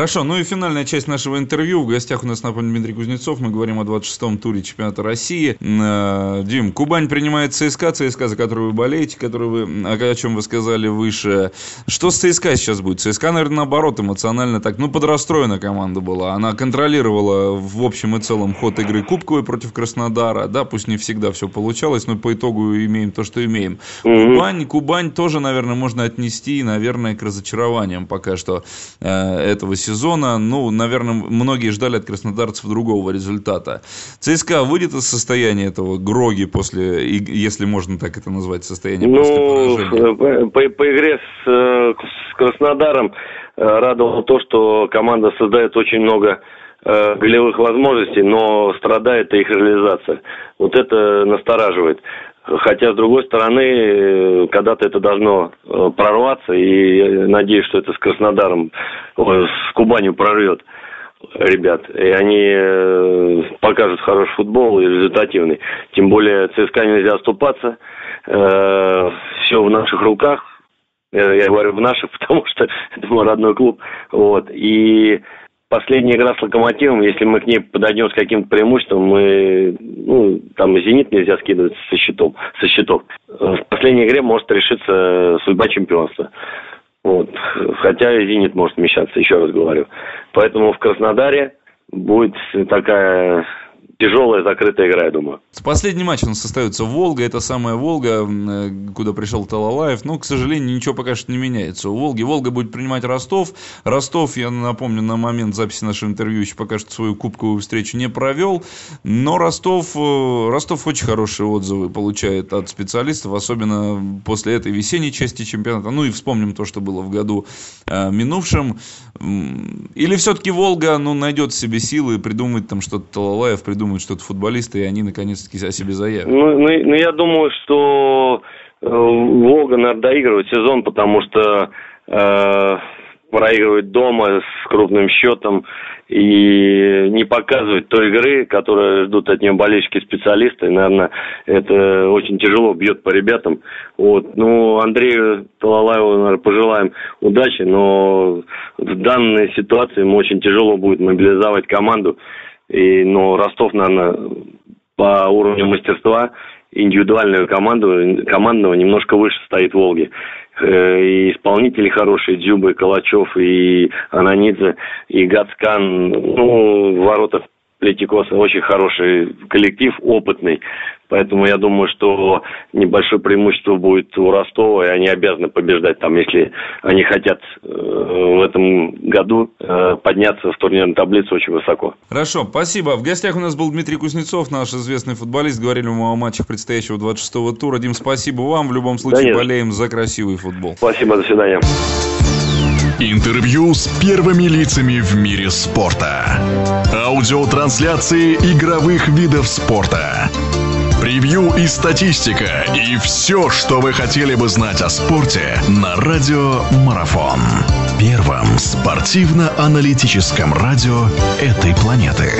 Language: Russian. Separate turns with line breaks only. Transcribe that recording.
Хорошо, ну и финальная часть нашего интервью. В гостях у нас, напомню, Дмитрий Кузнецов. Мы говорим о 26-м туре чемпионата России. Э, Дим, Кубань принимает ЦСКА, ЦСКА, за которую вы болеете, который вы, о чем вы сказали выше. Что с ЦСКА сейчас будет? ЦСКА, наверное, наоборот, эмоционально так, ну, подрастроена команда была. Она контролировала в общем и целом ход игры Кубковой против Краснодара. Да, пусть не всегда все получалось, но по итогу имеем то, что имеем. Mm-hmm. Кубань, Кубань тоже, наверное, можно отнести, наверное, к разочарованиям пока что э, этого сезона. Ну, наверное, многие ждали от краснодарцев другого результата. ЦСКА выйдет из состояния этого Гроги после, если можно так это назвать, состояние ну, после
поражения? По, по игре с, с Краснодаром э, радовало то, что команда создает очень много э, голевых возможностей, но страдает их реализация. Вот это настораживает. Хотя, с другой стороны, э, когда-то это должно э, прорваться, и надеюсь, что это с Краснодаром, с Кубанью прорвет ребят. И они э, покажут хороший футбол и результативный. Тем более ЦСКА нельзя оступаться. Все в наших руках. Я говорю в наших, потому что это мой родной клуб. Вот. И последняя игра с Локомотивом, если мы к ней подойдем с каким-то преимуществом, мы, ну, там «Зенит» нельзя скидывать со счетов. Со счетов. В последней игре может решиться судьба чемпионства. Вот. Хотя и «Зенит» может вмещаться, еще раз говорю. Поэтому в Краснодаре будет такая тяжелая закрытая игра, я думаю.
Последний матч у нас остается Волга. Это самая Волга, э, куда пришел Талалаев. Но, к сожалению, ничего пока что не меняется. У Волги Волга будет принимать Ростов. Ростов, я напомню, на момент записи нашего интервью еще пока что свою кубковую встречу не провел. Но Ростов, э, Ростов очень хорошие отзывы получает от специалистов, особенно после этой весенней части чемпионата. Ну и вспомним то, что было в году э, минувшем. Или все-таки Волга ну, найдет себе силы и придумает там что-то Талалаев, придумает что-то футболисты, и они наконец-таки о себе заявят.
Ну, ну, ну я думаю, что э, Волга, наверное, доигрывает сезон, потому что э, проигрывает дома с крупным счетом и не показывает той игры, которую ждут от нее болельщики специалисты. Наверное, это очень тяжело бьет по ребятам. Вот. Ну, Андрею Талалаеву, наверное, пожелаем удачи, но в данной ситуации ему очень тяжело будет мобилизовать команду. И, но Ростов, наверное, по уровню мастерства индивидуальную команду, командного немножко выше стоит Волги. Э, и исполнители хорошие, Дзюба, Калачев, и Ананидзе, и Гацкан. Ну, в воротах Летикоса очень хороший коллектив, опытный. Поэтому я думаю, что небольшое преимущество будет у Ростова, и они обязаны побеждать там, если они хотят э, в этом году э, подняться в турнирную таблицу очень высоко.
Хорошо, спасибо. В гостях у нас был Дмитрий Кузнецов, наш известный футболист. Говорили мы о матчах предстоящего 26-го тура. Дим, спасибо вам. В любом случае да болеем за красивый футбол.
Спасибо, до свидания.
Интервью с первыми лицами в мире спорта. Аудиотрансляции игровых видов спорта. Превью и статистика. И все, что вы хотели бы знать о спорте на Радио Марафон. Первом спортивно-аналитическом радио этой планеты.